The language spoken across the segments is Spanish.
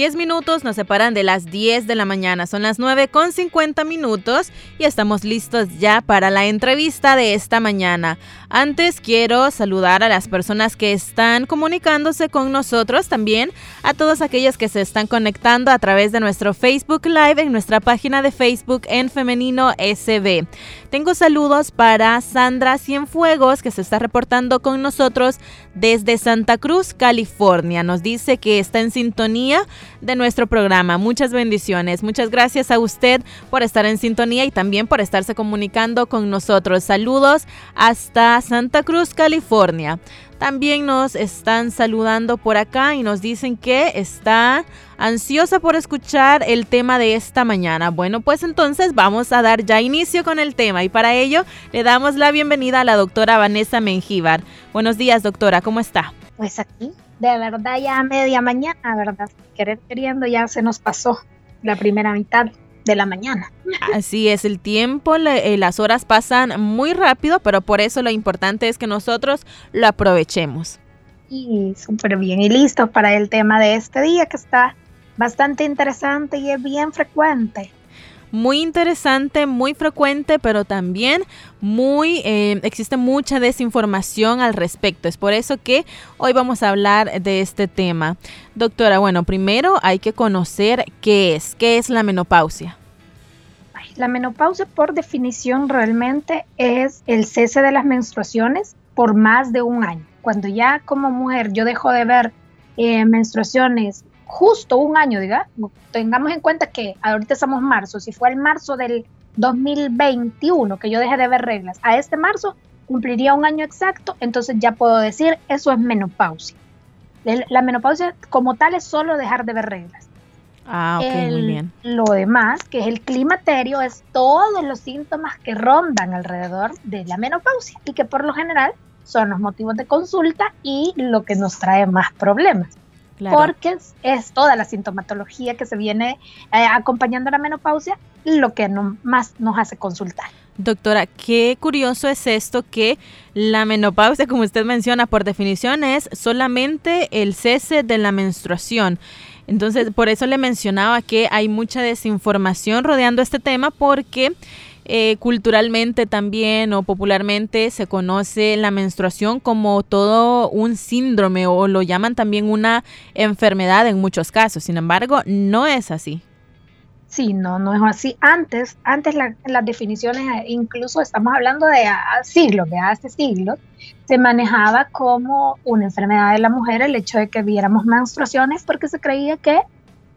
Diez minutos nos separan de las 10 de la mañana. Son las 9 con 50 minutos y estamos listos ya para la entrevista de esta mañana. Antes quiero saludar a las personas que están comunicándose con nosotros, también a todas aquellas que se están conectando a través de nuestro Facebook Live en nuestra página de Facebook en Femenino SB. Tengo saludos para Sandra Cienfuegos que se está reportando con nosotros desde Santa Cruz, California. Nos dice que está en sintonía de nuestro programa. Muchas bendiciones. Muchas gracias a usted por estar en sintonía y también por estarse comunicando con nosotros. Saludos hasta Santa Cruz, California. También nos están saludando por acá y nos dicen que está ansiosa por escuchar el tema de esta mañana. Bueno, pues entonces vamos a dar ya inicio con el tema y para ello le damos la bienvenida a la doctora Vanessa Mengíbar. Buenos días, doctora, ¿cómo está? Pues aquí de verdad ya a media mañana, ¿verdad? Querer queriendo ya se nos pasó la primera mitad de la mañana. Así es, el tiempo, eh, las horas pasan muy rápido, pero por eso lo importante es que nosotros lo aprovechemos. Y súper bien, y listos para el tema de este día que está bastante interesante y es bien frecuente muy interesante, muy frecuente, pero también muy eh, existe mucha desinformación al respecto. Es por eso que hoy vamos a hablar de este tema. Doctora, bueno, primero hay que conocer qué es, qué es la menopausia. La menopausia por definición realmente es el cese de las menstruaciones por más de un año. Cuando ya como mujer yo dejo de ver eh, menstruaciones justo un año, diga, tengamos en cuenta que ahorita estamos marzo, si fue el marzo del 2021 que yo dejé de ver reglas, a este marzo cumpliría un año exacto, entonces ya puedo decir, eso es menopausia. La menopausia como tal es solo dejar de ver reglas. Ah, ok, muy bien. Lo demás, que es el climaterio, es todos los síntomas que rondan alrededor de la menopausia y que por lo general son los motivos de consulta y lo que nos trae más problemas porque es, toda la sintomatología que se viene eh, acompañando a la menopausia lo que más nos hace consultar. Doctora, qué curioso es esto que la menopausia, como usted menciona, por definición es solamente el cese de la menstruación. Entonces, por eso le mencionaba que hay mucha desinformación rodeando este tema porque eh, culturalmente también o popularmente se conoce la menstruación como todo un síndrome o lo llaman también una enfermedad en muchos casos. Sin embargo, no es así. Sí, no, no es así. Antes, antes las definiciones, eh, incluso estamos hablando de siglos, de hace siglos, se manejaba como una enfermedad de la mujer el hecho de que viéramos menstruaciones porque se creía que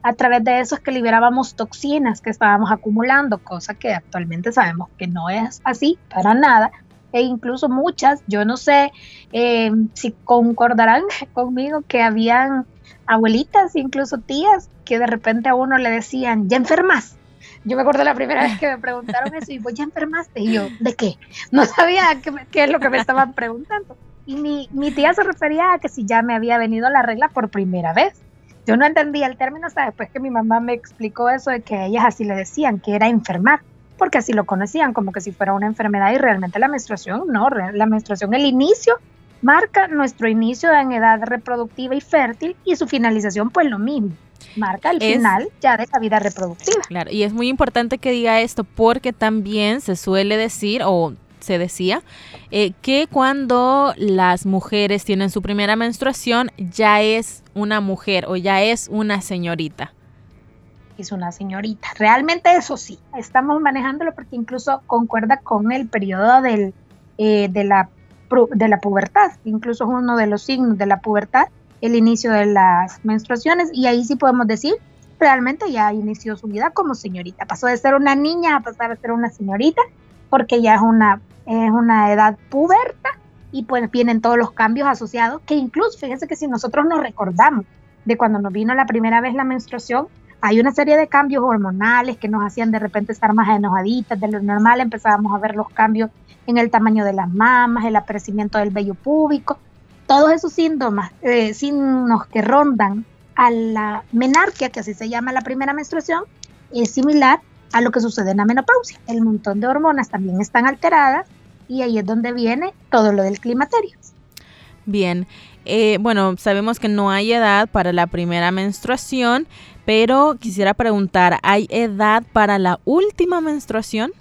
a través de eso es que liberábamos toxinas que estábamos acumulando, cosa que actualmente sabemos que no es así para nada. E incluso muchas, yo no sé eh, si concordarán conmigo que habían abuelitas, incluso tías, que de repente a uno le decían, ya enfermas. Yo me acuerdo la primera vez que me preguntaron eso y pues ya enfermaste. Y yo, ¿de qué? No sabía qué, qué es lo que me estaban preguntando. Y mi, mi tía se refería a que si ya me había venido la regla por primera vez. Yo no entendía el término hasta después que mi mamá me explicó eso de que ellas así le decían, que era enfermar, porque así lo conocían, como que si fuera una enfermedad y realmente la menstruación, no, la menstruación, el inicio marca nuestro inicio en edad reproductiva y fértil y su finalización pues lo mismo marca el final ya de la vida reproductiva. Claro, y es muy importante que diga esto porque también se suele decir o se decía eh, que cuando las mujeres tienen su primera menstruación ya es una mujer o ya es una señorita. Es una señorita. Realmente eso sí, estamos manejándolo porque incluso concuerda con el periodo del, eh, de, la, de la pubertad. Incluso es uno de los signos de la pubertad, el inicio de las menstruaciones. Y ahí sí podemos decir, realmente ya inició su vida como señorita. Pasó de ser una niña a pasar a ser una señorita porque ya es una es una edad puberta y pues vienen todos los cambios asociados, que incluso, fíjense que si nosotros nos recordamos de cuando nos vino la primera vez la menstruación, hay una serie de cambios hormonales que nos hacían de repente estar más enojaditas de lo normal, empezábamos a ver los cambios en el tamaño de las mamas, el aparecimiento del vello púbico, todos esos síntomas, eh, signos que rondan a la menarquia, que así se llama la primera menstruación, es similar a lo que sucede en la menopausia. El montón de hormonas también están alteradas y ahí es donde viene todo lo del climaterio. Bien, eh, bueno, sabemos que no hay edad para la primera menstruación, pero quisiera preguntar, ¿hay edad para la última menstruación?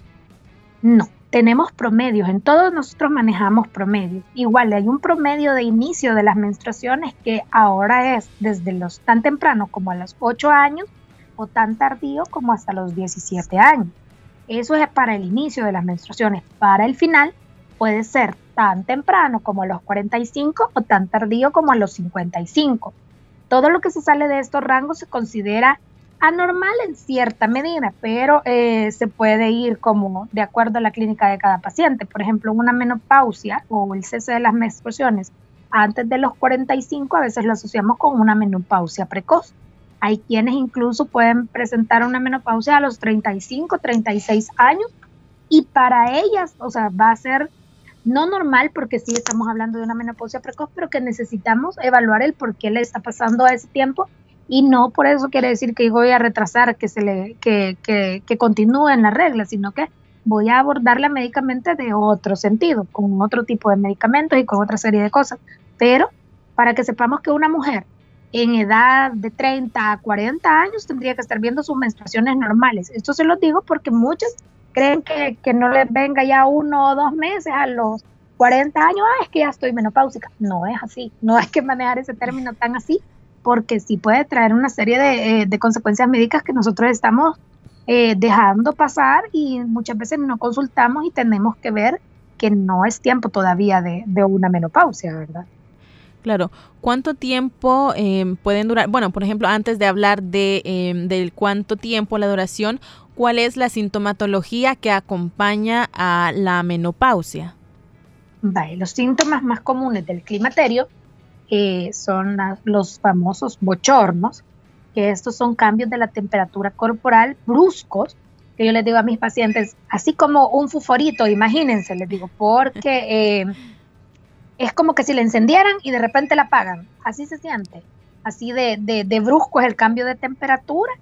No, tenemos promedios, en todos nosotros manejamos promedios. Igual hay un promedio de inicio de las menstruaciones que ahora es desde los tan temprano como a los 8 años o tan tardío como hasta los 17 años. Eso es para el inicio de las menstruaciones. Para el final puede ser tan temprano como a los 45 o tan tardío como a los 55. Todo lo que se sale de estos rangos se considera anormal en cierta medida, pero eh, se puede ir como de acuerdo a la clínica de cada paciente. Por ejemplo, una menopausia o el cese de las menstruaciones antes de los 45 a veces lo asociamos con una menopausia precoz. Hay quienes incluso pueden presentar una menopausia a los 35, 36 años y para ellas, o sea, va a ser no normal porque sí estamos hablando de una menopausia precoz, pero que necesitamos evaluar el por qué le está pasando a ese tiempo y no por eso quiere decir que voy a retrasar que se le que, que, continúe en la regla, sino que voy a abordarla médicamente de otro sentido, con otro tipo de medicamentos y con otra serie de cosas. Pero para que sepamos que una mujer en edad de 30 a 40 años tendría que estar viendo sus menstruaciones normales. Esto se lo digo porque muchos creen que, que no les venga ya uno o dos meses a los 40 años, ah, es que ya estoy menopáusica. No es así, no hay que manejar ese término tan así, porque sí puede traer una serie de, eh, de consecuencias médicas que nosotros estamos eh, dejando pasar y muchas veces no consultamos y tenemos que ver que no es tiempo todavía de, de una menopausia, ¿verdad? Claro, ¿cuánto tiempo em, pueden durar? Bueno, por ejemplo, antes de hablar de em, del cuánto tiempo la duración, ¿cuál es la sintomatología que acompaña a la menopausia? Los síntomas más comunes del climaterio eh, son los famosos bochornos, que estos son cambios de la temperatura corporal bruscos, que yo les digo a mis pacientes, así como un fuforito, imagínense, les digo, porque... Es como que si la encendieran y de repente la apagan. Así se siente. Así de, de, brusco es el cambio de temperatura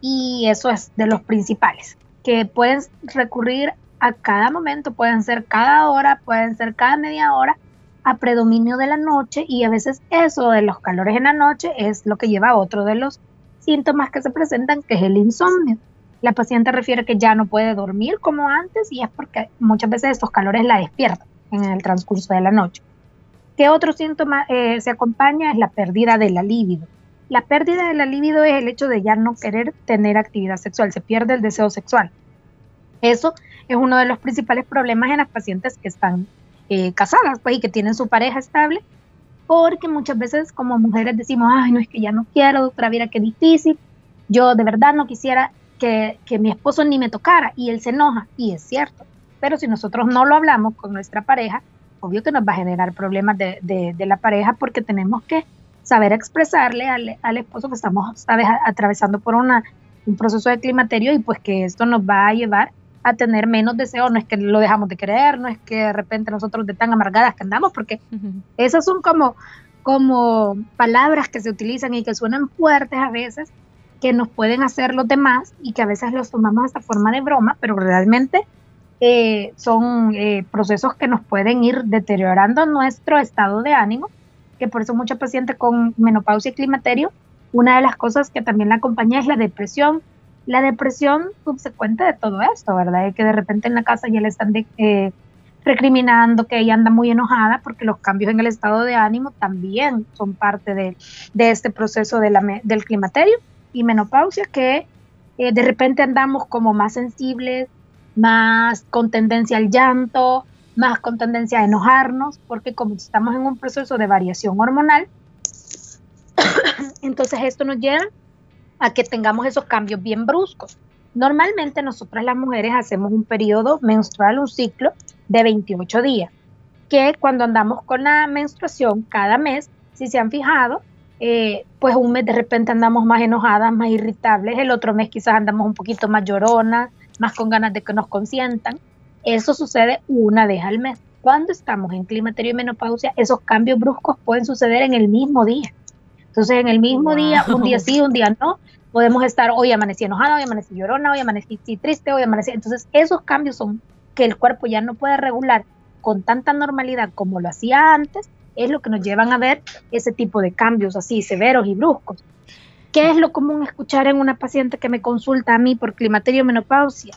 y eso es de los principales, que pueden recurrir a cada momento, pueden ser cada hora, pueden ser cada media hora, a predominio de la noche y a veces eso de los calores en la noche es lo que lleva a otro de los síntomas que se presentan, que es el insomnio. La paciente refiere que ya no puede dormir como antes y es porque muchas veces estos calores la despiertan en el transcurso de la noche. ¿Qué otro síntoma eh, se acompaña? Es la pérdida de la libido. La pérdida de la libido es el hecho de ya no querer tener actividad sexual, se pierde el deseo sexual. Eso es uno de los principales problemas en las pacientes que están eh, casadas pues, y que tienen su pareja estable, porque muchas veces como mujeres decimos, ay, no es que ya no quiero, doctora, mira qué difícil, yo de verdad no quisiera que, que mi esposo ni me tocara y él se enoja, y es cierto, pero si nosotros no lo hablamos con nuestra pareja, obvio que nos va a generar problemas de, de, la pareja porque tenemos que saber expresarle al, al esposo que estamos, sabes, atravesando por una, un proceso de climaterio y pues que esto nos va a llevar a tener menos deseo, no es que lo dejamos de querer, no es que de repente nosotros de tan amargadas que andamos, porque esas son como, como palabras que se utilizan y que suenan fuertes a veces, que nos pueden hacer los demás y que a veces los tomamos de esta forma de broma, pero realmente eh, son eh, procesos que nos pueden ir deteriorando nuestro estado de ánimo, que por eso muchos pacientes con menopausia y climaterio, una de las cosas que también la acompaña es la depresión. La depresión subsecuente de todo esto, ¿verdad? que de repente en la casa ya le están eh, recriminando que ella anda muy enojada porque los cambios en el estado de ánimo también son parte de, de este proceso de la, del climaterio y menopausia, que de repente andamos como más sensibles, más con tendencia al llanto, más con tendencia a enojarnos, porque como estamos en un proceso de variación hormonal, entonces esto nos lleva a que tengamos esos cambios bien bruscos. Normalmente nosotras las mujeres hacemos un periodo menstrual, un ciclo de 28 días. que cuando andamos con la menstruación cada mes, si se han fijado, eh, pues un mes de repente andamos más enojadas, más irritables, el otro mes quizás andamos un poquito más lloronas, más con ganas de que nos consientan. Eso sucede una vez al mes. Cuando estamos en climaterio y menopausia, esos cambios bruscos pueden suceder en el mismo día. Entonces, en el mismo día, un día sí, un día no, podemos estar hoy amanecí enojada, hoy amanecí llorona, hoy amanecí triste, hoy amanecí. Entonces, esos cambios son que el cuerpo ya no puede regular con tanta normalidad como lo hacía antes, es lo que nos llevan a ver ese tipo de cambios así severos y bruscos. ¿Qué es lo común escuchar en una paciente que me consulta a mí por climaterio menopausia?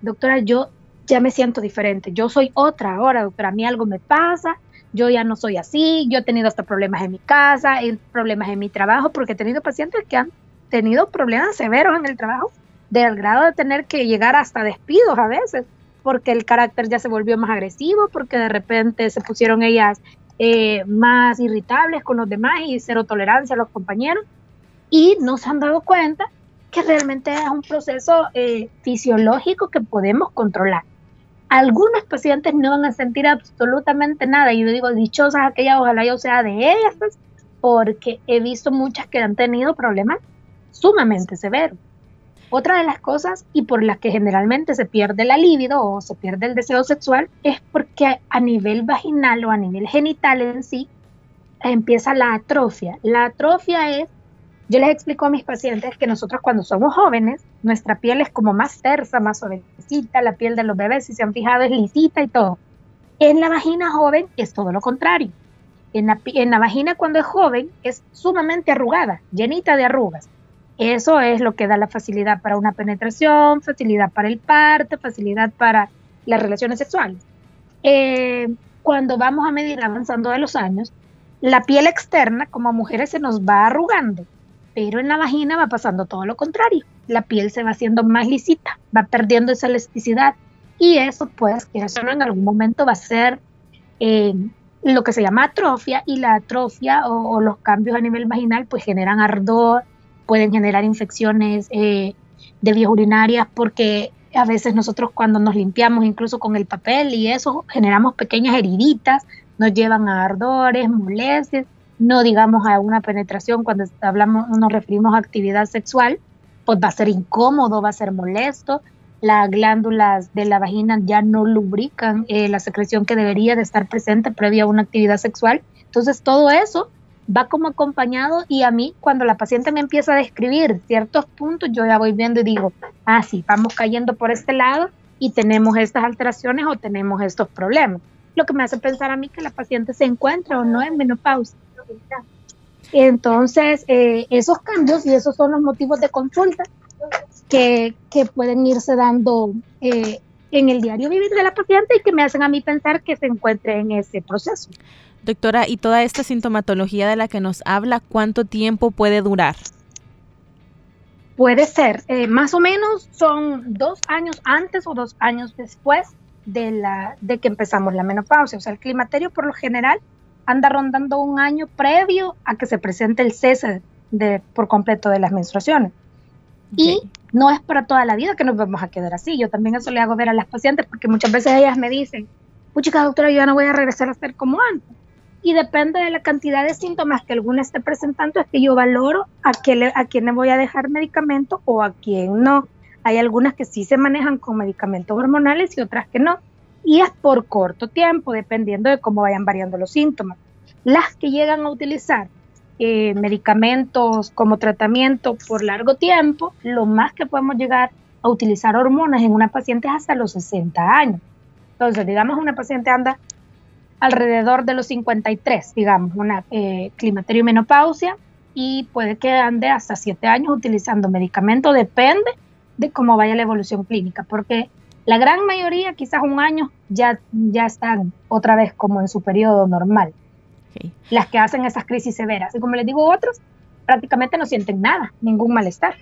Doctora, yo ya me siento diferente. Yo soy otra ahora, doctora. A mí algo me pasa, yo ya no soy así, yo he tenido hasta problemas en mi casa, problemas en mi trabajo, porque he tenido pacientes que han tenido problemas severos en el trabajo, del grado de tener que llegar hasta despidos a veces, porque el carácter ya se volvió más agresivo, porque de repente se pusieron ellas eh, más irritables con los demás y cero tolerancia a los compañeros, y no se han dado cuenta que realmente es un proceso eh, fisiológico que podemos controlar algunos pacientes no van a sentir absolutamente nada. Y yo digo, dichosas aquellas, ojalá yo sea de ellas, porque he visto muchas que han tenido problemas sumamente severos. Otra de las cosas y por las que generalmente se pierde la libido o se pierde el deseo sexual es porque a nivel vaginal o a nivel genital en sí empieza la atrofia. La atrofia es yo les explico a mis pacientes que nosotros cuando somos jóvenes, nuestra piel es como más tersa, más suavecita, la piel de los bebés, si se han fijado, es lisita y todo. En la vagina joven es todo lo contrario. En la, vagina cuando es joven es sumamente arrugada, llenita de arrugas. Eso es lo que da la facilidad para una penetración, facilidad para el parto, facilidad para las relaciones sexuales. Eh, cuando vamos a medir avanzando de los años, la piel externa como mujeres se nos va arrugando pero en la vagina va pasando todo lo contrario. La piel se va haciendo más lisita, va perdiendo esa elasticidad y eso pues que eso en algún momento va a ser eh, lo que se llama atrofia y la atrofia o, los cambios a nivel vaginal pues generan ardor, pueden generar infecciones eh, de vías urinarias porque a veces nosotros cuando nos limpiamos incluso con el papel y eso generamos pequeñas heriditas, nos llevan a ardores, molestias no digamos a una penetración cuando hablamos, nos referimos a actividad sexual, pues va a ser incómodo, va a ser molesto, las glándulas de la vagina ya no lubrican eh, la secreción que debería de estar presente previa a una actividad sexual. Entonces todo eso va como acompañado y a mí cuando la paciente me empieza a describir ciertos puntos, yo ya voy viendo y digo, ah, sí, vamos cayendo por este lado y tenemos estas alteraciones o tenemos estos problemas. Lo que me hace pensar a mí que la paciente se encuentra o no en menopausia. Entonces, eh, esos cambios y esos son los motivos de consulta que, pueden irse dando eh, en el diario vivir de la paciente y que me hacen a mí pensar que se encuentre en ese proceso. Doctora, ¿y toda esta sintomatología de la que nos habla, cuánto tiempo puede durar? Puede ser, eh, más o menos son dos años antes o dos años después de, la, de que empezamos la menopausia. O sea, el climaterio por lo general anda rondando un año previo a que se presente el cese de, por completo de las menstruaciones. Y no es para toda la vida que nos vamos a quedar así. Yo también eso le hago ver a las pacientes porque muchas veces ellas me dicen, chica doctora, yo ya no voy a regresar a ser como antes. Y depende de la cantidad de síntomas que alguna esté presentando, es que yo valoro a, qué a quién le voy a dejar medicamento o a quién no. Hay algunas que sí se manejan con medicamentos hormonales y otras que no y es por corto tiempo, dependiendo de cómo vayan variando los síntomas. Las que llegan a utilizar eh, medicamentos como tratamiento por largo tiempo, lo más que podemos llegar a utilizar hormonas en una paciente es hasta los 60 años. Entonces, digamos, una paciente anda alrededor de los 53, digamos, una eh, climaterio y menopausia, y puede que ande hasta 7 años utilizando medicamento, depende de cómo vaya la evolución clínica, porque la gran mayoría, quizás un año, ya, ya están otra vez como en su periodo normal. Las que hacen esas crisis severas. Y como les digo, otros prácticamente no sienten nada, ningún malestar.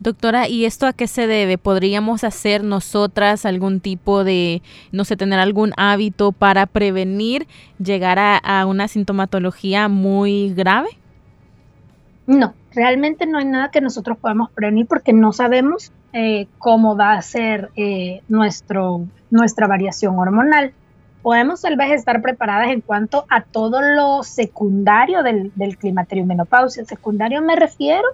Doctora, ¿y esto a qué se debe? ¿Podríamos hacer nosotras algún tipo de, no sé, tener algún hábito para prevenir llegar a una sintomatología muy grave? No, realmente no hay nada que nosotros podamos prevenir porque no sabemos eh, cómo va a ser eh, nuestro, nuestra variación hormonal. podemos tal vez estar preparadas en cuanto a todo lo secundario del, del climaterio menopausia. Secundario me refiero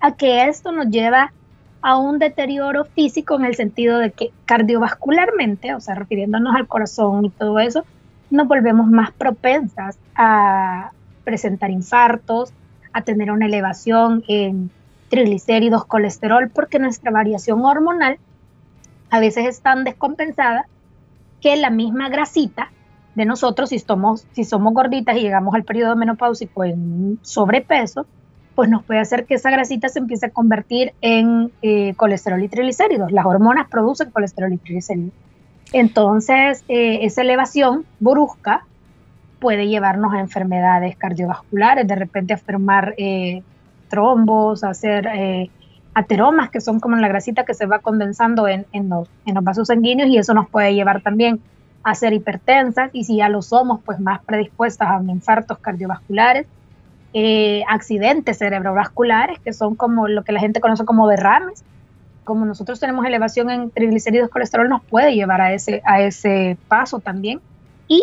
a que esto nos lleva a un deterioro físico en el sentido de que cardiovascularmente, o sea, refiriéndonos al corazón y todo eso, nos volvemos más propensas a presentar infartos, a tener una elevación en triglicéridos, colesterol, porque nuestra variación hormonal a veces es tan descompensada que la misma grasita de nosotros, si somos, si somos gorditas y llegamos al periodo menopáusico en sobrepeso, pues nos puede hacer que esa grasita se empiece a convertir en eh, colesterol y triglicéridos. Las hormonas producen colesterol y triglicéridos. Entonces, eh, esa elevación brusca puede llevarnos a enfermedades cardiovasculares, de repente a formar eh, trombos, hacer ateromas, que son como la grasita que se va condensando en, los, en los vasos sanguíneos y eso nos puede llevar también a ser hipertensas y si ya lo somos, pues más predispuestas a infartos cardiovasculares eh, accidentes cerebrovasculares, que son como lo que la gente conoce como derrames. Como nosotros tenemos elevación en triglicéridos, colesterol, nos puede llevar a ese, a ese paso también. Y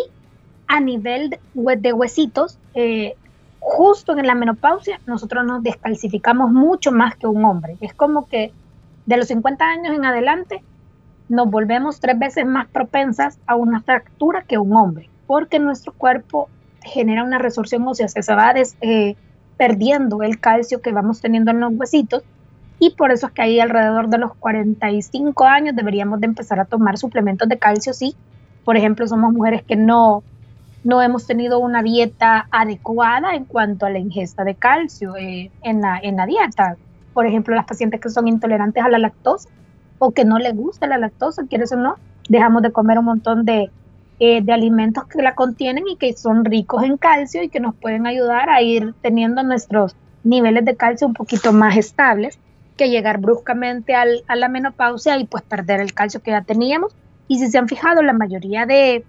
a nivel de, huesitos, eh, justo en la menopausia, nosotros nos descalcificamos mucho más que un hombre. Es como que de los 50 años en adelante, nos volvemos tres veces más propensas a una fractura que un hombre, porque nuestro cuerpo genera una resorción ósea, se va eh, perdiendo el calcio que vamos teniendo en los huesitos y por eso es que ahí alrededor de los 45 años deberíamos de empezar a tomar suplementos de calcio si, por ejemplo, somos mujeres que no, no hemos tenido una dieta adecuada en cuanto a la ingesta de calcio eh, en, la, en la dieta. Por ejemplo, las pacientes que son intolerantes a la lactosa o que no les gusta la lactosa, quieres o no, dejamos de comer un montón de, eh, de alimentos que la contienen y que son ricos en calcio y que nos pueden ayudar a ir teniendo nuestros niveles de calcio un poquito más estables que llegar bruscamente al, a la menopausia y pues perder el calcio que ya teníamos. Y si se han fijado, la mayoría de,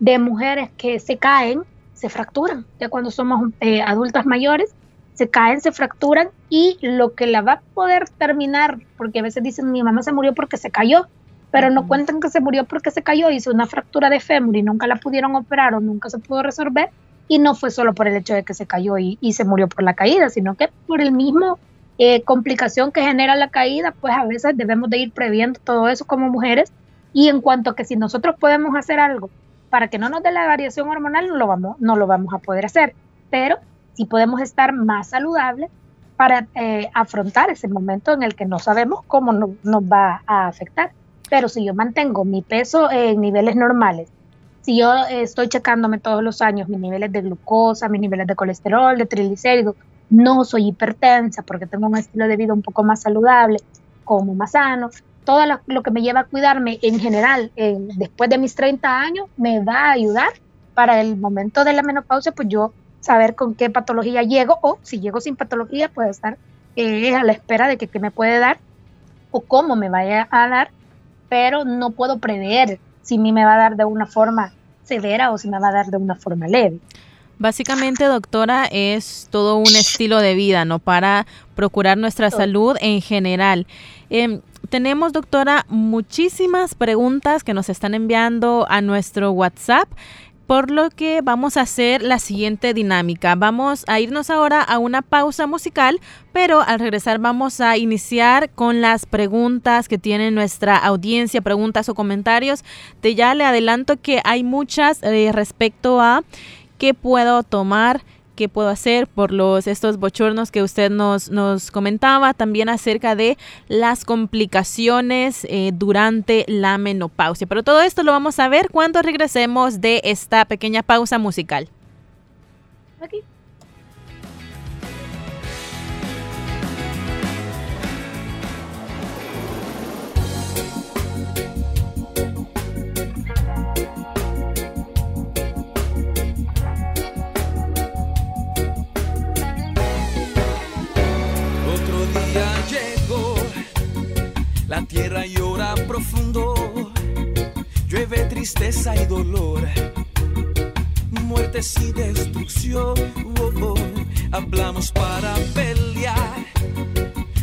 de mujeres que se caen, se fracturan. Ya cuando somos eh, adultas mayores, se caen, se fracturan y lo que la va a poder terminar, porque a veces dicen mi mamá se murió porque se cayó, pero no cuentan que se murió porque se cayó, hizo una fractura de fémur y nunca la pudieron operar o nunca se pudo resolver. Y no fue solo por el hecho de que se cayó y, se murió por la caída, sino que por el mismo eh, complicación que genera la caída, pues a veces debemos de ir previendo todo eso como mujeres. Y en cuanto a que si nosotros podemos hacer algo para que no nos dé la variación hormonal, no lo vamos, no lo vamos a poder hacer. Pero sí podemos estar más saludables para eh, afrontar ese momento en el que no sabemos cómo nos va a afectar. Pero si yo mantengo mi peso en niveles normales, si yo estoy checándome todos los años mis niveles de glucosa, mis niveles de colesterol, de triglicéridos, no soy hipertensa porque tengo un estilo de vida un poco más saludable, como más sano, todo lo, que me lleva a cuidarme en general después de mis 30 años me va a ayudar para el momento de la menopausia, pues yo saber con qué patología llego o si llego sin patología, puedo estar eh, a la espera de que me puede dar o cómo me vaya a dar pero no puedo prever si a mí me va a dar de una forma severa o si me va a dar de una forma leve. Básicamente, doctora, es todo un estilo de vida, ¿no? Para procurar nuestra salud en general. Em, tenemos, doctora, muchísimas preguntas que nos están enviando a nuestro WhatsApp por lo que vamos a hacer la siguiente dinámica. Vamos a irnos ahora a una pausa musical, pero al regresar vamos a iniciar con las preguntas que tiene nuestra audiencia, preguntas o comentarios. De ya le adelanto que hay muchas eh, respecto a qué puedo tomar qué puedo hacer por los estos bochornos que usted nos, nos comentaba, también acerca de las complicaciones eh, durante la menopausia. Pero todo esto lo vamos a ver cuando regresemos de esta pequeña pausa musical. Aquí. La tierra llora profundo, llueve tristeza y dolor, muertes y destrucción. Hablamos para pelear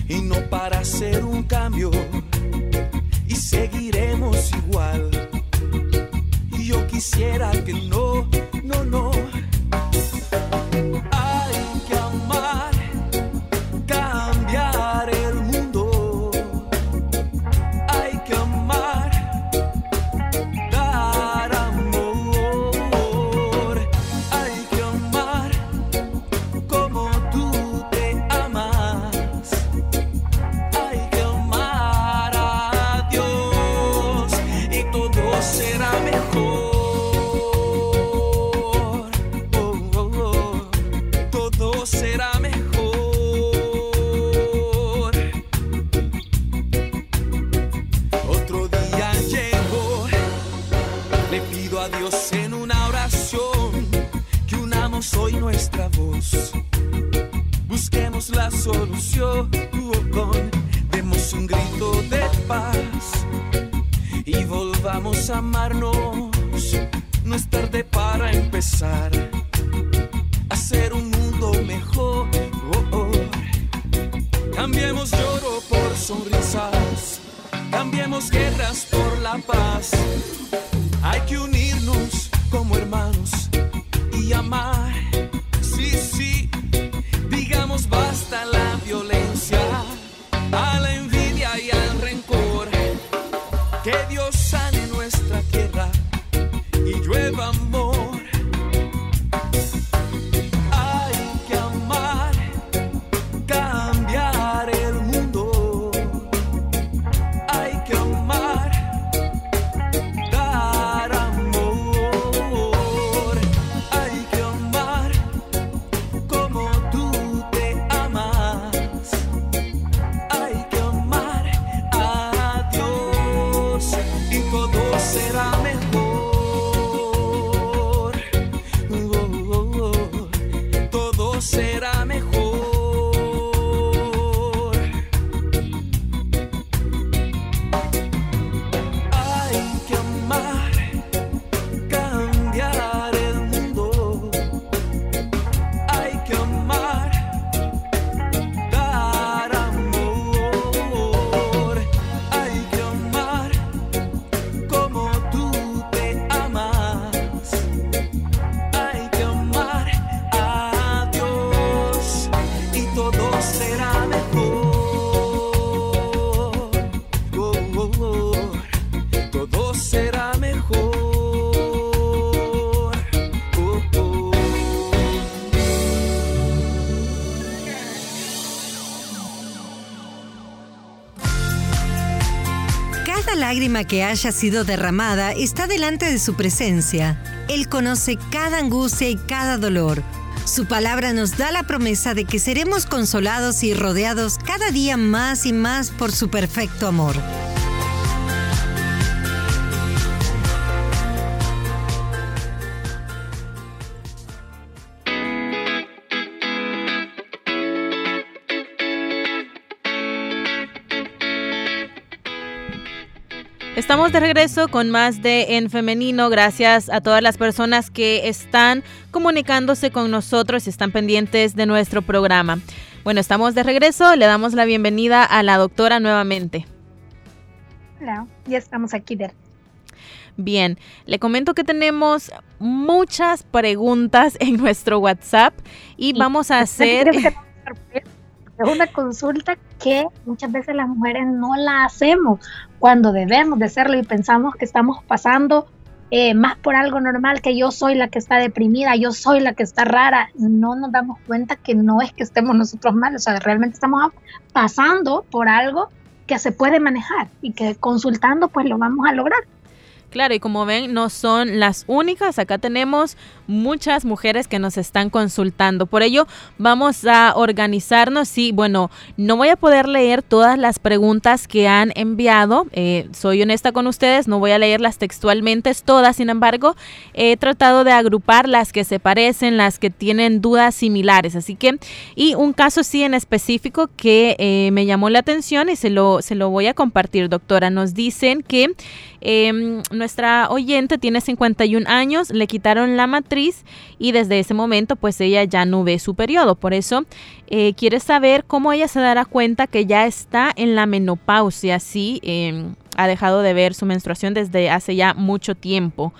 y no para hacer un cambio, y seguiremos igual. Yo pareciera que no. Lágrima que haya sido derramada está delante de su presencia. Él conoce cada angustia y cada dolor. Su palabra nos da la promesa de que seremos consolados y rodeados cada día más y más por su perfecto amor. Estamos de regreso con más de En Femenino. Gracias a todas las personas que están comunicándose con nosotros y están pendientes de nuestro programa. Bueno, estamos de regreso. Le damos la bienvenida a la doctora nuevamente. Hola, ya estamos aquí de Bien, le comento que tenemos muchas preguntas en nuestro WhatsApp y vamos a hacer... Es una consulta que muchas veces las mujeres no la hacemos cuando debemos de hacerlo y pensamos que estamos pasando eh, más por algo normal, que yo soy la que está deprimida, yo soy la que está rara. No nos damos cuenta que no es que estemos nosotros mal, o sea, realmente estamos pasando por algo que se puede manejar y que consultando pues lo vamos a lograr. Claro, y como ven, no son las únicas. Acá tenemos muchas mujeres que nos están consultando. Por ello, vamos a organizarnos. Y bueno, no voy a poder leer todas las preguntas que han enviado. Eh, soy honesta con ustedes, no voy a leerlas textualmente todas. Sin embargo, he tratado de agrupar las que se parecen, las que tienen dudas similares. Así que, y un caso sí en específico que eh, me llamó la atención y se lo, se lo voy a compartir, doctora. Nos dicen que eh, nuestra oyente tiene 51 años, le quitaron la matriz y desde ese momento pues ella ya no ve su periodo. Por eso eh, quiere saber cómo ella se dará cuenta que ya está en la menopausia, sí, eh, ha dejado de ver su menstruación desde hace ya mucho tiempo.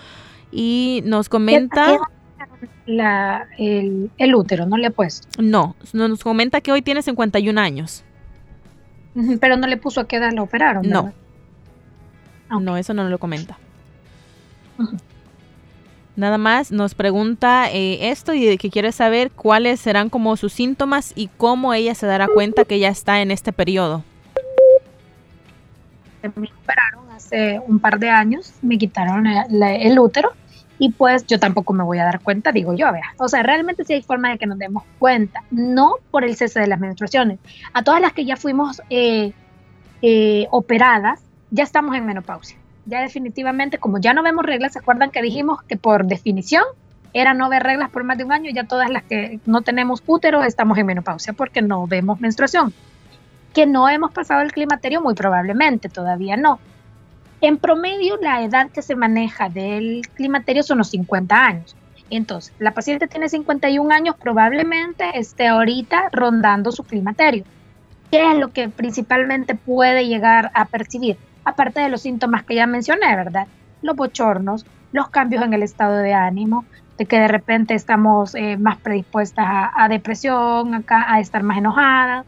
y nos comenta... La, el, el, útero, ¿no le ha puesto? No, nos comenta que hoy tiene 51 años. Pero no le puso a qué edad lo operaron. No. No, eso no lo comenta. Nada más nos pregunta eh, esto y que quiere saber cuáles serán como sus síntomas y cómo ella se dará cuenta que ya está en este periodo. Me operaron hace un par de años, me quitaron el, útero y pues yo tampoco me voy a dar cuenta, digo yo, vea. O sea, realmente sí hay forma de que nos demos cuenta, no por el cese de las menstruaciones. A todas las que ya fuimos eh, eh, operadas, ya estamos en menopausia ya definitivamente, como ya no vemos reglas, ¿se acuerdan que dijimos que por definición era no ver reglas por más de un año? Ya todas las que no tenemos útero estamos en menopausia porque no vemos menstruación. Que no hemos pasado el climaterio, muy probablemente, todavía no. En promedio, la edad que se maneja del climaterio son los 50 años. Entonces, la paciente tiene 51 años, probablemente esté ahorita rondando su climaterio. ¿Qué es lo que principalmente puede llegar a percibir? Aparte de los síntomas que ya mencioné, ¿verdad? Los bochornos, los cambios en el estado de ánimo, de que de repente estamos eh, más predispuestas a, depresión, acá, a estar más enojadas,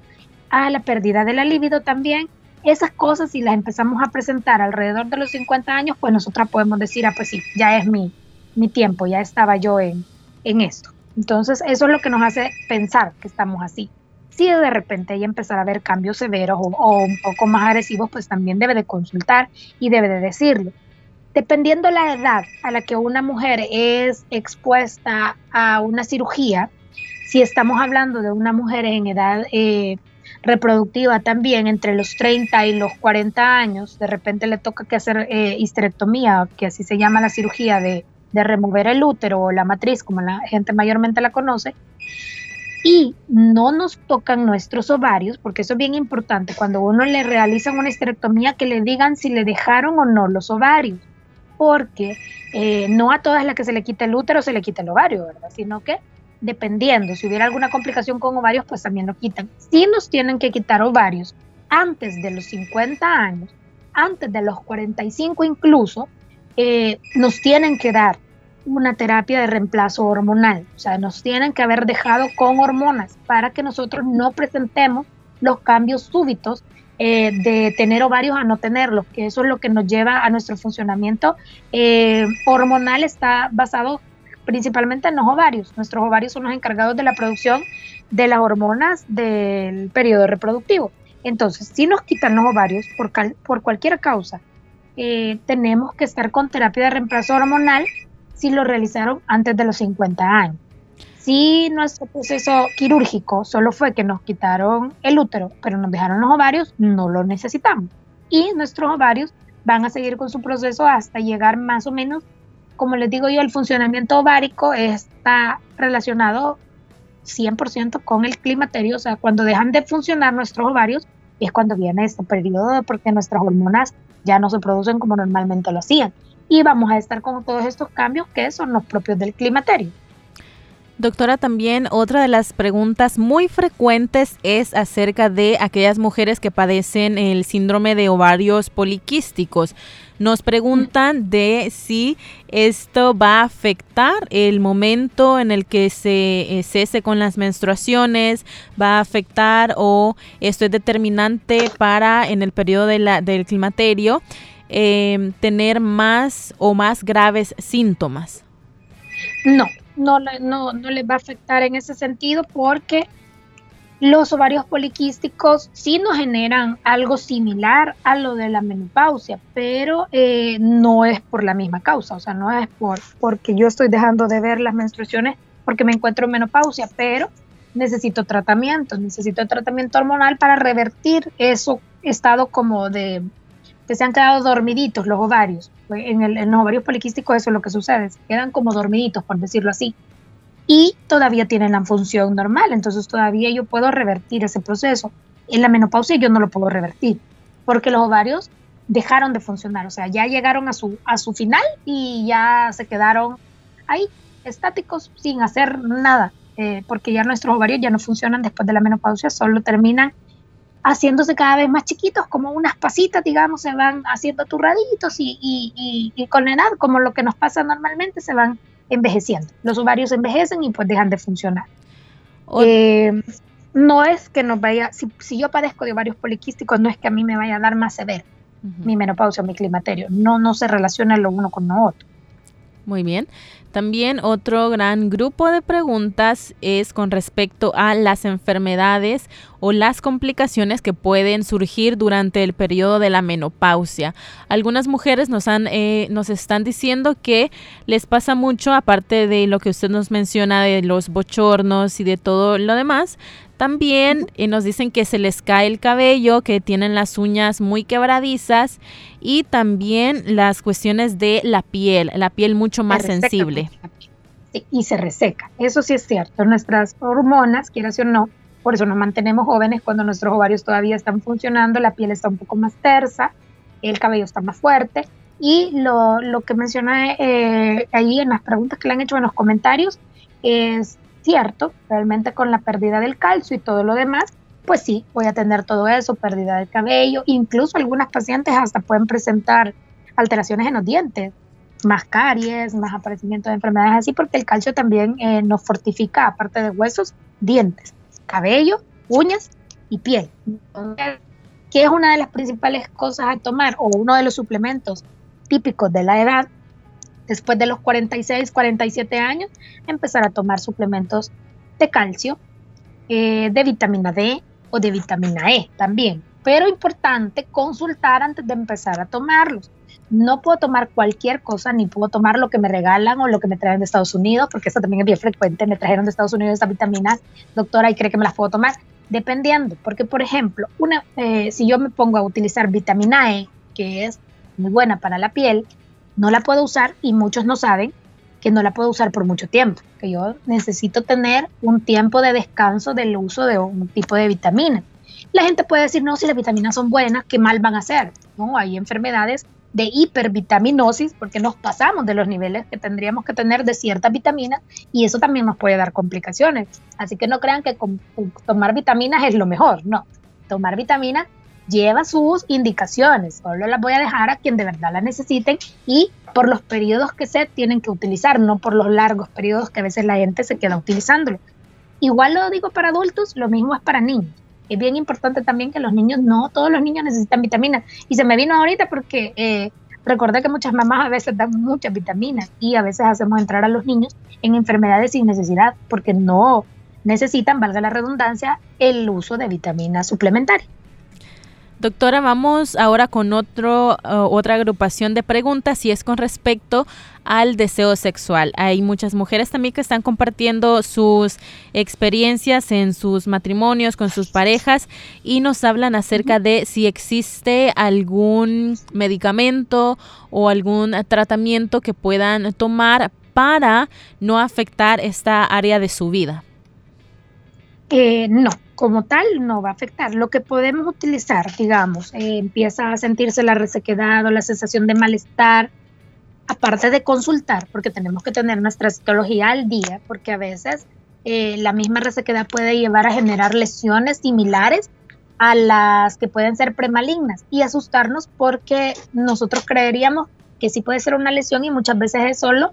a la pérdida de la libido también. Esas cosas, si las empezamos a presentar alrededor de los 50 años, pues nosotras podemos decir, ah, pues sí, ya es mi, mi tiempo, ya estaba yo en, en esto. Entonces, eso es lo que nos hace pensar que estamos así si de repente ella empezar a ver cambios severos o, un poco más agresivos, pues también debe de consultar y debe de decirlo. Dependiendo la edad a la que una mujer es expuesta a una cirugía, si estamos hablando de una mujer en edad eh, reproductiva también, entre los 30 y los 40 años, de repente le toca que hacer eh, histerectomía, que así se llama la cirugía de, de remover el útero o la matriz, como la gente mayormente la conoce, y no nos tocan nuestros ovarios, porque eso es bien importante, cuando uno le realizan una esterectomía, que le digan si le dejaron o no los ovarios, porque eh, no a todas las que se le quita el útero se le quita el ovario, ¿verdad? Sino que dependiendo, si hubiera alguna complicación con ovarios, pues también lo quitan. Si nos tienen que quitar ovarios antes de los 50 años, antes de los 45 incluso, eh, nos tienen que dar una terapia de reemplazo hormonal. O sea, nos tienen que haber dejado con hormonas para que nosotros no presentemos los cambios súbitos eh, de tener ovarios a no tenerlos, que eso es lo que nos lleva a nuestro funcionamiento eh, hormonal, está basado principalmente en los ovarios. Nuestros ovarios son los encargados de la producción de las hormonas del periodo reproductivo. Entonces, si nos quitan los ovarios por, por cualquier causa, eh, tenemos que estar con terapia de reemplazo hormonal si lo realizaron antes de los 50 años. Si nuestro proceso quirúrgico solo fue que nos quitaron el útero, pero nos dejaron los ovarios, no lo necesitamos. Y nuestros ovarios van a seguir con su proceso hasta llegar más o menos, como les digo yo, el funcionamiento ovárico está relacionado 100% con el climaterio, o sea, cuando dejan de funcionar nuestros ovarios es cuando viene este periodo porque nuestras hormonas ya no se producen como normalmente lo hacían y vamos a estar con todos estos cambios que son los propios del climaterio. Doctora, también otra de las preguntas muy frecuentes es acerca de aquellas mujeres que padecen el síndrome de ovarios poliquísticos. Nos preguntan de si esto va a afectar el momento en el que se eh, cese con las menstruaciones, va a afectar o esto es determinante para en el periodo de del climaterio. Em, tener más o más graves síntomas? No, no, no, no les va a afectar en ese sentido porque los ovarios poliquísticos sí nos generan algo similar a lo de la menopausia, pero eh, no es por la misma causa, o sea, no es por porque yo estoy dejando de ver las menstruaciones porque me encuentro en menopausia, pero necesito tratamiento, necesito tratamiento hormonal para revertir eso estado como de que se han quedado dormiditos los ovarios. En, el, en los ovarios poliquísticos eso es lo que sucede, se quedan como dormiditos, por decirlo así. Y todavía tienen la función normal, entonces todavía yo puedo revertir ese proceso. En la menopausia yo no lo puedo revertir, porque los ovarios dejaron de funcionar, o sea, ya llegaron a su, a su final y ya se quedaron ahí, estáticos, sin hacer nada, eh, porque ya nuestros ovarios ya no funcionan después de la menopausia, solo terminan haciéndose cada vez más chiquitos, como unas pasitas, digamos, se van haciendo turraditos y, y, y, con la edad, como lo que nos pasa normalmente, se van envejeciendo. Los ovarios envejecen y pues dejan de funcionar. Eh, no es que nos vaya, si, si, yo padezco de ovarios poliquísticos, no es que a mí me vaya a dar más severo mi menopausia o mi climaterio. No, no se relaciona lo uno con lo otro. Muy bien. También otro gran grupo de preguntas es con respecto a las enfermedades o las complicaciones que pueden surgir durante el periodo de la menopausia. Algunas mujeres nos, han, eh, nos están diciendo que les pasa mucho, aparte de lo que usted nos menciona de los bochornos y de todo lo demás, también eh, nos dicen que se les cae el cabello, que tienen las uñas muy quebradizas y también las cuestiones de la piel, la piel mucho más sensible. Y se reseca, eso sí es cierto. Nuestras hormonas, quieras o no, por eso nos mantenemos jóvenes cuando nuestros ovarios todavía están funcionando, la piel está un poco más tersa, el cabello está más fuerte. Y lo, que mencioné eh, ahí en las preguntas que le han hecho en los comentarios es cierto, realmente con la pérdida del calcio y todo lo demás, pues sí, voy a tener todo eso, pérdida del cabello, incluso algunas pacientes hasta pueden presentar alteraciones en los dientes, más caries, más aparecimiento de enfermedades así, porque el calcio también eh, nos fortifica, aparte de huesos, dientes, cabello, uñas y piel. ¿Qué es una de las principales cosas a tomar o uno de los suplementos típicos de la edad después de los 46, 47 años, empezar a tomar suplementos de calcio, eh, de vitamina D o de vitamina E también. Pero importante consultar antes de empezar a tomarlos. No puedo tomar cualquier cosa, ni puedo tomar lo que me regalan o lo que me traen de Estados Unidos, porque eso también es bien frecuente. Me trajeron de Estados Unidos estas vitaminas, doctora, y cree que me las puedo tomar. Dependiendo, porque por ejemplo, una, eh, si yo me pongo a utilizar vitamina E, que es muy buena para la piel, no la puedo usar y muchos no saben que no la puedo usar por mucho tiempo, que yo necesito tener un tiempo de descanso del uso de un tipo de vitamina. La gente puede decir, no, si las vitaminas son buenas, ¿qué mal van a hacer? No, hay enfermedades de hipervitaminosis porque nos pasamos de los niveles que tendríamos que tener de ciertas vitaminas y eso también nos puede dar complicaciones. Así que no crean que tomar vitaminas es lo mejor, no. Tomar vitaminas lleva sus indicaciones, solo las voy a dejar a quien de verdad la necesiten y por los periodos que se tienen que utilizar, no por los largos periodos que a veces la gente se queda utilizándolo. Igual lo digo para adultos, lo mismo es para niños. Es bien importante también que los niños, no todos los niños necesitan vitaminas. Y se me vino ahorita porque eh, recordé que muchas mamás a veces dan muchas vitaminas y a veces hacemos entrar a los niños en enfermedades sin necesidad porque no necesitan, valga la redundancia, el uso de vitaminas suplementarias. Doctora, vamos ahora con otro, uh, otra agrupación de preguntas y es con respecto al deseo sexual. Hay muchas mujeres también que están compartiendo sus experiencias en sus matrimonios con sus parejas y nos hablan acerca de si existe algún medicamento o algún tratamiento que puedan tomar para no afectar esta área de su vida. Eh, no, como tal no va a afectar. Lo que podemos utilizar, digamos, eh, empieza a sentirse la resequedad o la sensación de malestar, aparte de consultar, porque tenemos que tener nuestra citología al día, porque a veces eh, la misma resequedad puede llevar a generar lesiones similares a las que pueden ser premalignas y asustarnos porque nosotros creeríamos que sí puede ser una lesión y muchas veces es solo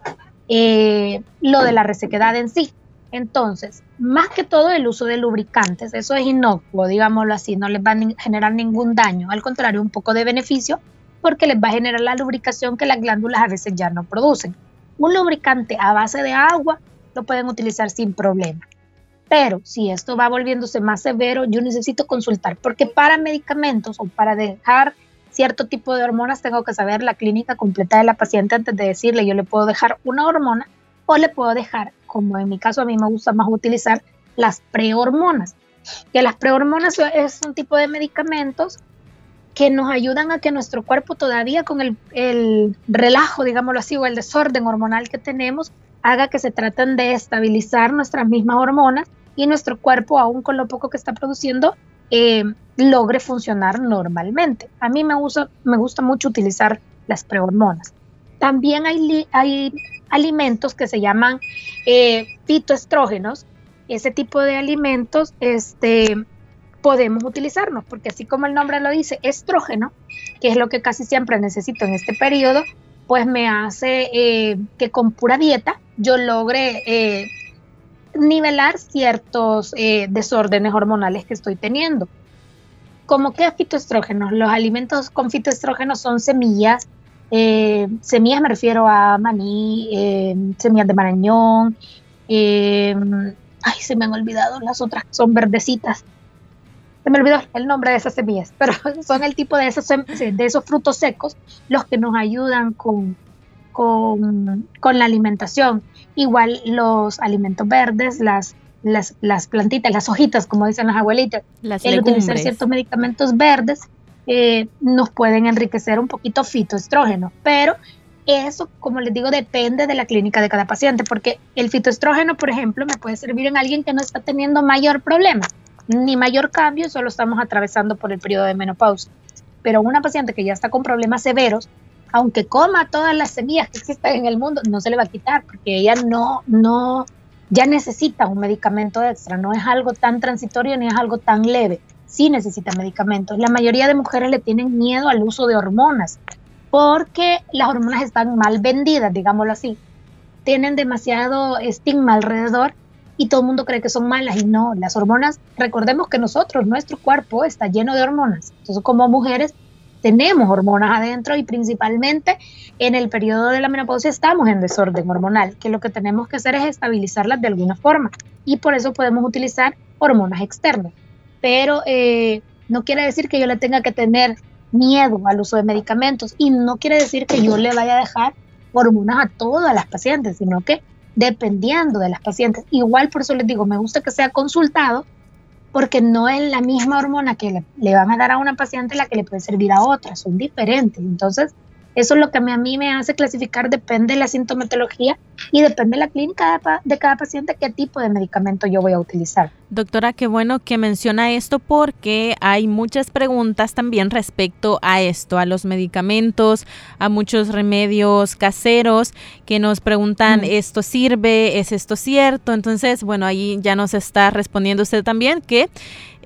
lo de la resequedad en sí entonces, más que todo el uso de lubricantes, eso es inocuo, digámoslo así, no les va a generar ningún daño, al contrario, un poco de beneficio porque les va a generar la lubricación que las glándulas a veces ya no producen. Un lubricante a base de agua lo pueden utilizar sin problema. Pero si esto va volviéndose más severo, yo necesito consultar, porque para medicamentos o para dejar cierto tipo de hormonas tengo que saber la clínica completa de la paciente antes de decirle yo le puedo dejar una hormona o le puedo dejar como en mi caso a mí me gusta más utilizar las prehormonas. Que las prehormonas es un tipo de medicamentos que nos ayudan a que nuestro cuerpo todavía con el, relajo, digámoslo así, o el desorden hormonal que tenemos, haga que se traten de estabilizar nuestras mismas hormonas y nuestro cuerpo, aún con lo poco que está produciendo, eh, logre funcionar normalmente. A mí me gusta, me gusta mucho utilizar las prehormonas. También hay alimentos que se llaman eh, fitoestrógenos. Ese tipo de alimentos este, podemos utilizarnos, porque así como el nombre lo dice, estrógeno, que es lo que casi siempre necesito en este periodo, pues me hace eh, que con pura dieta yo logre eh, nivelar ciertos desórdenes hormonales que estoy teniendo. ¿Cómo que fitoestrógenos? Los alimentos con fitoestrógenos son semillas, semillas me refiero a maní, semillas de marañón, ay, se me han olvidado las otras, son verdecitas, se me olvidó el nombre de esas semillas, pero son el tipo de esos, de esos frutos secos los que nos ayudan con, con, la alimentación. Igual los alimentos verdes, las, las, las, plantitas, las hojitas, como dicen las abuelitas, el utilizar ciertos medicamentos verdes eh, nos pueden enriquecer un poquito fitoestrógeno, pero eso, como les digo, depende de la clínica de cada paciente, porque el fitoestrógeno, por ejemplo, me puede servir en alguien que no está teniendo mayor problema ni mayor cambio, solo estamos atravesando por el periodo de menopausia. Pero una paciente que ya está con problemas severos, aunque coma todas las semillas que existen en el mundo, no se le va a quitar, porque ella no, no, ya necesita un medicamento extra, no es algo tan transitorio ni es algo tan leve, sí necesita medicamentos. La mayoría de mujeres le tienen miedo al uso de hormonas, porque las hormonas están mal vendidas, digámoslo así, tienen demasiado estigma alrededor y todo el mundo cree que son malas y no, las hormonas, recordemos que nosotros, nuestro cuerpo está lleno de hormonas, entonces como mujeres tenemos hormonas adentro y principalmente en el periodo de la menopausia estamos en desorden hormonal, que lo que tenemos que hacer es estabilizarlas de alguna forma. Y por eso podemos utilizar hormonas externas, pero eh, no quiere decir que yo le tenga que tener miedo al uso de medicamentos y no quiere decir que yo le vaya a dejar hormonas a todas las pacientes, sino que dependiendo de las pacientes. Igual por eso les digo, me gusta que sea consultado porque no es la misma hormona que le, van a dar a una paciente la que le puede servir a otra, son diferentes. Entonces, eso es lo que a mí me hace clasificar, depende de la sintomatología y depende de la clínica de cada paciente qué tipo de medicamento yo voy a utilizar. Doctora, qué bueno que menciona esto porque hay muchas preguntas también respecto a esto, a los medicamentos, a muchos remedios caseros que nos preguntan, mm. ¿esto sirve? ¿Es esto cierto? Entonces, bueno, ahí ya nos está respondiendo usted también que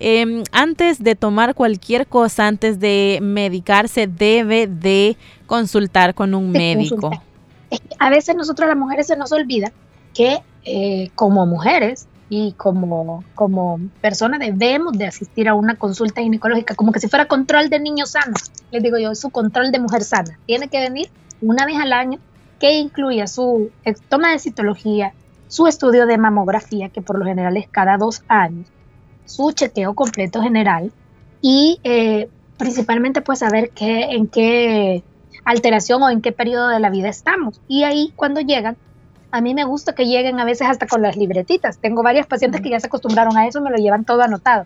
Em, antes de tomar cualquier cosa, antes de medicarse, debe de consultar con un médico. A veces nosotros las mujeres se nos olvida que eh, como mujeres y como, como personas debemos de asistir a una consulta ginecológica, como que si fuera control de niños sanos. Les digo yo, su control de mujer sana. Tiene que venir una vez al año que incluya su toma de citología, su estudio de mamografía, que por lo general es cada dos años, su chequeo completo general y eh, principalmente pues saber qué, en qué alteración o en qué periodo de la vida estamos. Y ahí cuando llegan, a mí me gusta que lleguen a veces hasta con las libretitas. Tengo varias pacientes que ya se acostumbraron a eso, me lo llevan todo anotado.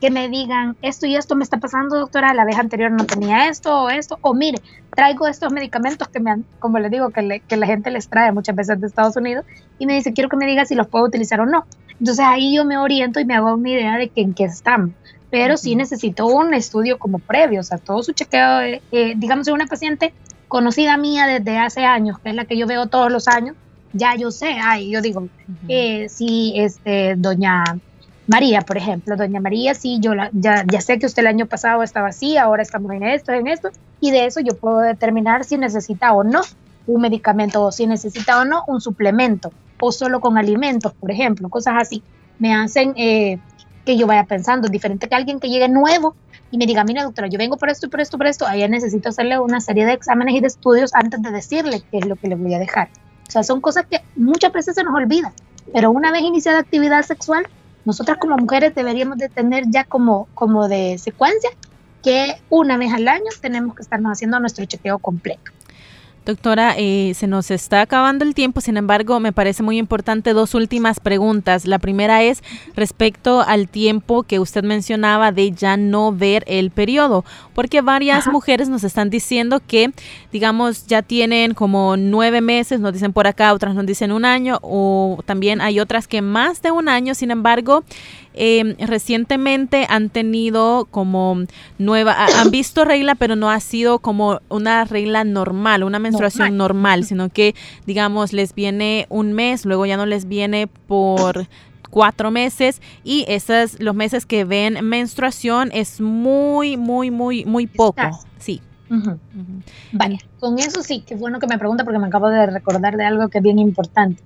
Que me digan, esto y esto me está pasando, doctora, la vez anterior no tenía esto o esto, o mire, traigo estos medicamentos que me han, como le digo, que, que la gente les trae muchas veces de Estados Unidos, y me dice, quiero que me diga si los puedo utilizar o no. Entonces ahí yo me oriento y me hago una idea de que en qué estamos. Pero sí necesito un estudio como previo, o sea, todo su chequeo, eh, digamos, de una paciente conocida mía desde hace años, que es la que yo veo todos los años, ya yo sé, ay, yo digo, eh, sí, este, doña María, por ejemplo, doña María, sí, yo ya, ya sé que usted el año pasado estaba así, ahora estamos en esto, en esto, y de eso yo puedo determinar si necesita o no un medicamento o si necesita o no un suplemento o solo con alimentos, por ejemplo, cosas así, me hacen eh, que yo vaya pensando, diferente que alguien que llegue nuevo y me diga, mira doctora, yo vengo por esto y por esto, por esto, ahí necesito hacerle una serie de exámenes y de estudios antes de decirle qué es lo que le voy a dejar. O sea, son cosas que muchas veces se nos olvidan, pero una vez iniciada actividad sexual, nosotras como mujeres deberíamos de tener ya como, como de secuencia que una vez al año tenemos que estarnos haciendo nuestro chequeo completo. Doctora, eh, se nos está acabando el tiempo, sin embargo, me parece muy importante dos últimas preguntas. La primera es respecto al tiempo que usted mencionaba de ya no ver el periodo, porque varias mujeres nos están diciendo que, digamos, ya tienen como nueve meses, nos dicen por acá, otras nos dicen un año, o también hay otras que más de un año, sin embargo, eh, recientemente han tenido como nueva, han visto regla, pero no ha sido como una regla normal, una menstruación normal, sino que, digamos, les viene un mes, luego ya no les viene por cuatro meses y esos, los meses que ven menstruación es muy, muy, muy, muy poco. Sí. Vale, con eso sí, qué bueno que me pregunta porque me acabo de recordar de algo que es bien importante.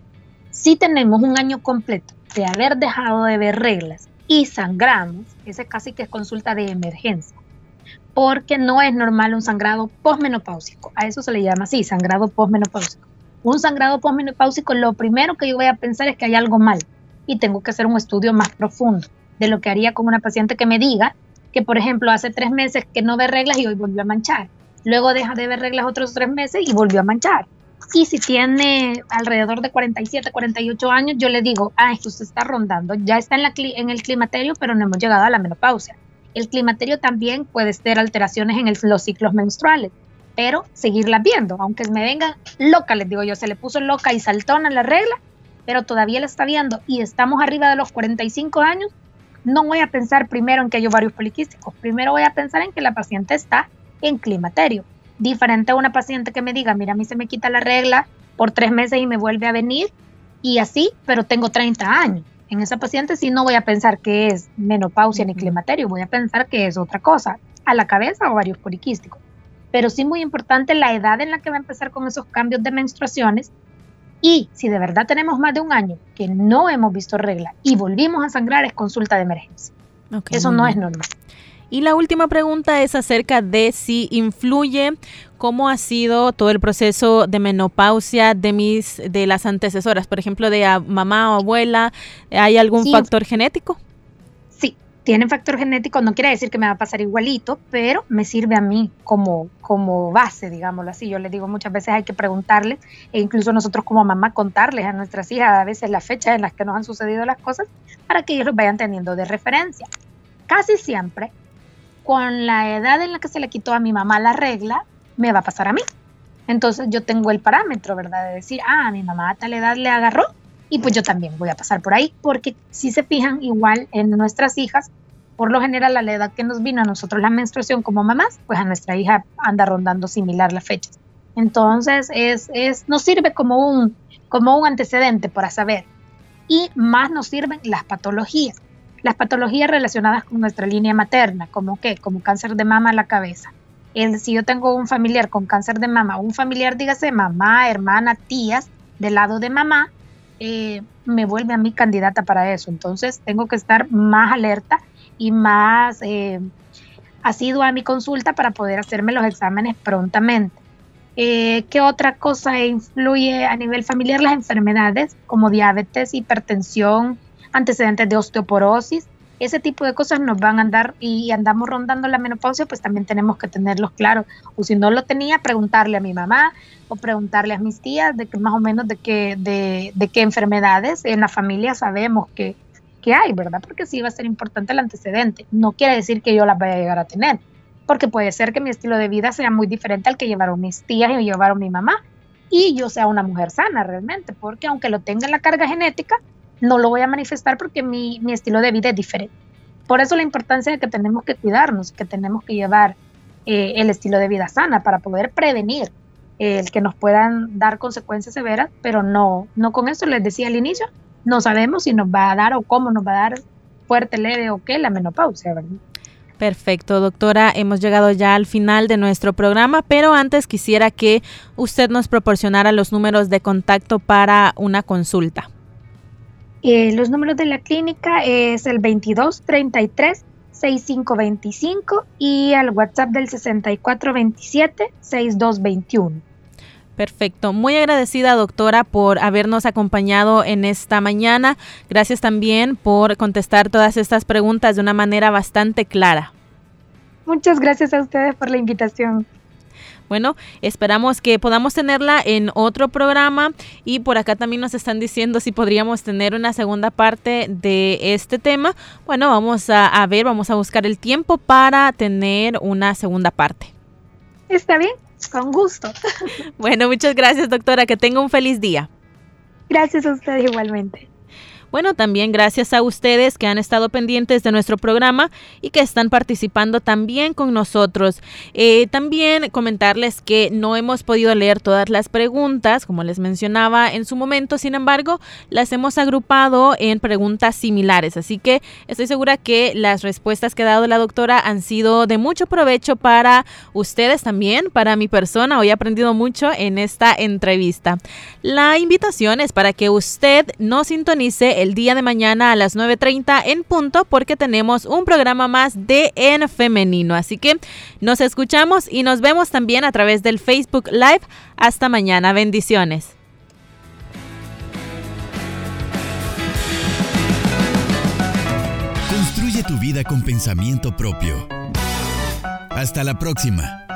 Si tenemos un año completo de haber dejado de ver reglas y sangramos, ese casi que es consulta de emergencia, porque no es normal un sangrado posmenopáusico. A eso se le llama así, sangrado posmenopáusico. Un sangrado posmenopáusico, lo primero que yo voy a pensar es que hay algo mal y tengo que hacer un estudio más profundo de lo que haría con una paciente que me diga que, por ejemplo, hace tres meses que no ve reglas y hoy volvió a manchar. Luego deja de ver reglas otros tres meses y volvió a manchar. Y si tiene alrededor de 47, 48 años, yo le digo, ah, esto se está rondando, ya está en, el climaterio, pero no hemos llegado a la menopausia. El climaterio también puede ser alteraciones en los ciclos menstruales, pero seguirlas viendo, aunque me venga loca, les digo yo, se le puso loca y saltona la regla, pero todavía la está viendo y estamos arriba de los 45 años, no voy a pensar primero en que hay ovarios poliquísticos, primero voy a pensar en que la paciente está en climaterio. Diferente a una paciente que me diga, mira, a mí se me quita la regla por tres meses y me vuelve a venir y así, pero tengo 30 años. En esa paciente sí no voy a pensar que es menopausia ni climaterio, voy a pensar que es otra cosa, a la cabeza o varios poliquísticos. Pero sí muy importante la edad en la que va a empezar con esos cambios de menstruaciones y si de verdad tenemos más de un año que no hemos visto regla y volvimos a sangrar es consulta de emergencia. Eso no es normal. Y la última pregunta es acerca de si influye cómo ha sido todo el proceso de menopausia de mis de las antecesoras, por ejemplo, de mamá o abuela, ¿hay algún factor genético? Sí, tiene factor genético, no quiere decir que me va a pasar igualito, pero me sirve a mí como, como base, digámoslo así. Yo les digo muchas veces hay que preguntarles, e incluso nosotros como mamá contarles a nuestras hijas a veces las fechas en las que nos han sucedido las cosas para que ellos los vayan teniendo de referencia. Casi siempre con la edad en la que se le quitó a mi mamá la regla, me va a pasar a mí. Entonces yo tengo el parámetro, ¿verdad? De decir, ah, mi mamá a tal edad le agarró y pues yo también voy a pasar por ahí, porque si se fijan igual en nuestras hijas, por lo general a la edad que nos vino a nosotros la menstruación como mamás, pues a nuestra hija anda rondando similar las fechas. Entonces es, es, nos sirve como un, como un antecedente para saber. Y más nos sirven las patologías las patologías relacionadas con nuestra línea materna, como qué, como cáncer de mama a la cabeza. Si yo tengo un familiar con cáncer de mama, un familiar, dígase mamá, hermana, tías, del lado de mamá, eh, me vuelve a mí candidata para eso. Entonces tengo que estar más alerta y más eh, asidua a mi consulta para poder hacerme los exámenes prontamente. Eh, ¿Qué otra cosa influye a nivel familiar? Las enfermedades como diabetes, hipertensión, antecedentes de osteoporosis, ese tipo de cosas nos van a andar y andamos rondando la menopausia, pues también tenemos que tenerlos claros. O si no lo tenía, preguntarle a mi mamá o preguntarle a mis tías de que más o menos de qué, de, qué enfermedades en la familia sabemos que, que hay, ¿verdad? Porque sí va a ser importante el antecedente. No quiere decir que yo las vaya a llegar a tener, porque puede ser que mi estilo de vida sea muy diferente al que llevaron mis tías y llevaron mi mamá y yo sea una mujer sana realmente, porque aunque lo tenga en la carga genética, no lo voy a manifestar porque mi, estilo de vida es diferente. Por eso la importancia de que tenemos que cuidarnos, que tenemos que llevar eh, el estilo de vida sana para poder prevenir el que nos puedan dar consecuencias severas, pero no, no con eso les decía al inicio, no sabemos si nos va a dar o cómo nos va a dar fuerte, leve o qué la menopausia, ¿verdad? Perfecto, doctora. Hemos llegado ya al final de nuestro programa, pero antes quisiera que usted nos proporcionara los números de contacto para una consulta. Eh, los números de la clínica es el 2233 6525 y al WhatsApp del 6427 6221. Perfecto. Muy agradecida, doctora, por habernos acompañado en esta mañana. Gracias también por contestar todas estas preguntas de una manera bastante clara. Muchas gracias a ustedes por la invitación. Bueno, esperamos que podamos tenerla en otro programa y por acá también nos están diciendo si podríamos tener una segunda parte de este tema. Bueno, vamos a, ver, vamos a buscar el tiempo para tener una segunda parte. Está bien, con gusto. Bueno, muchas gracias doctora, que tenga un feliz día. Gracias a usted igualmente. Bueno, también gracias a ustedes que han estado pendientes de nuestro programa y que están participando también con nosotros. Eh, también comentarles que no hemos podido leer todas las preguntas, como les mencionaba en su momento, sin embargo, las hemos agrupado en preguntas similares, así que estoy segura que las respuestas que ha dado la doctora han sido de mucho provecho para ustedes también, para mi persona. Hoy he aprendido mucho en esta entrevista. La invitación es para que usted nos sintonice el día de mañana a las 9.30 en punto porque tenemos un programa más de En Femenino. Así que nos escuchamos y nos vemos también a través del Facebook Live. Hasta mañana. Bendiciones. Construye tu vida con pensamiento propio. Hasta la próxima.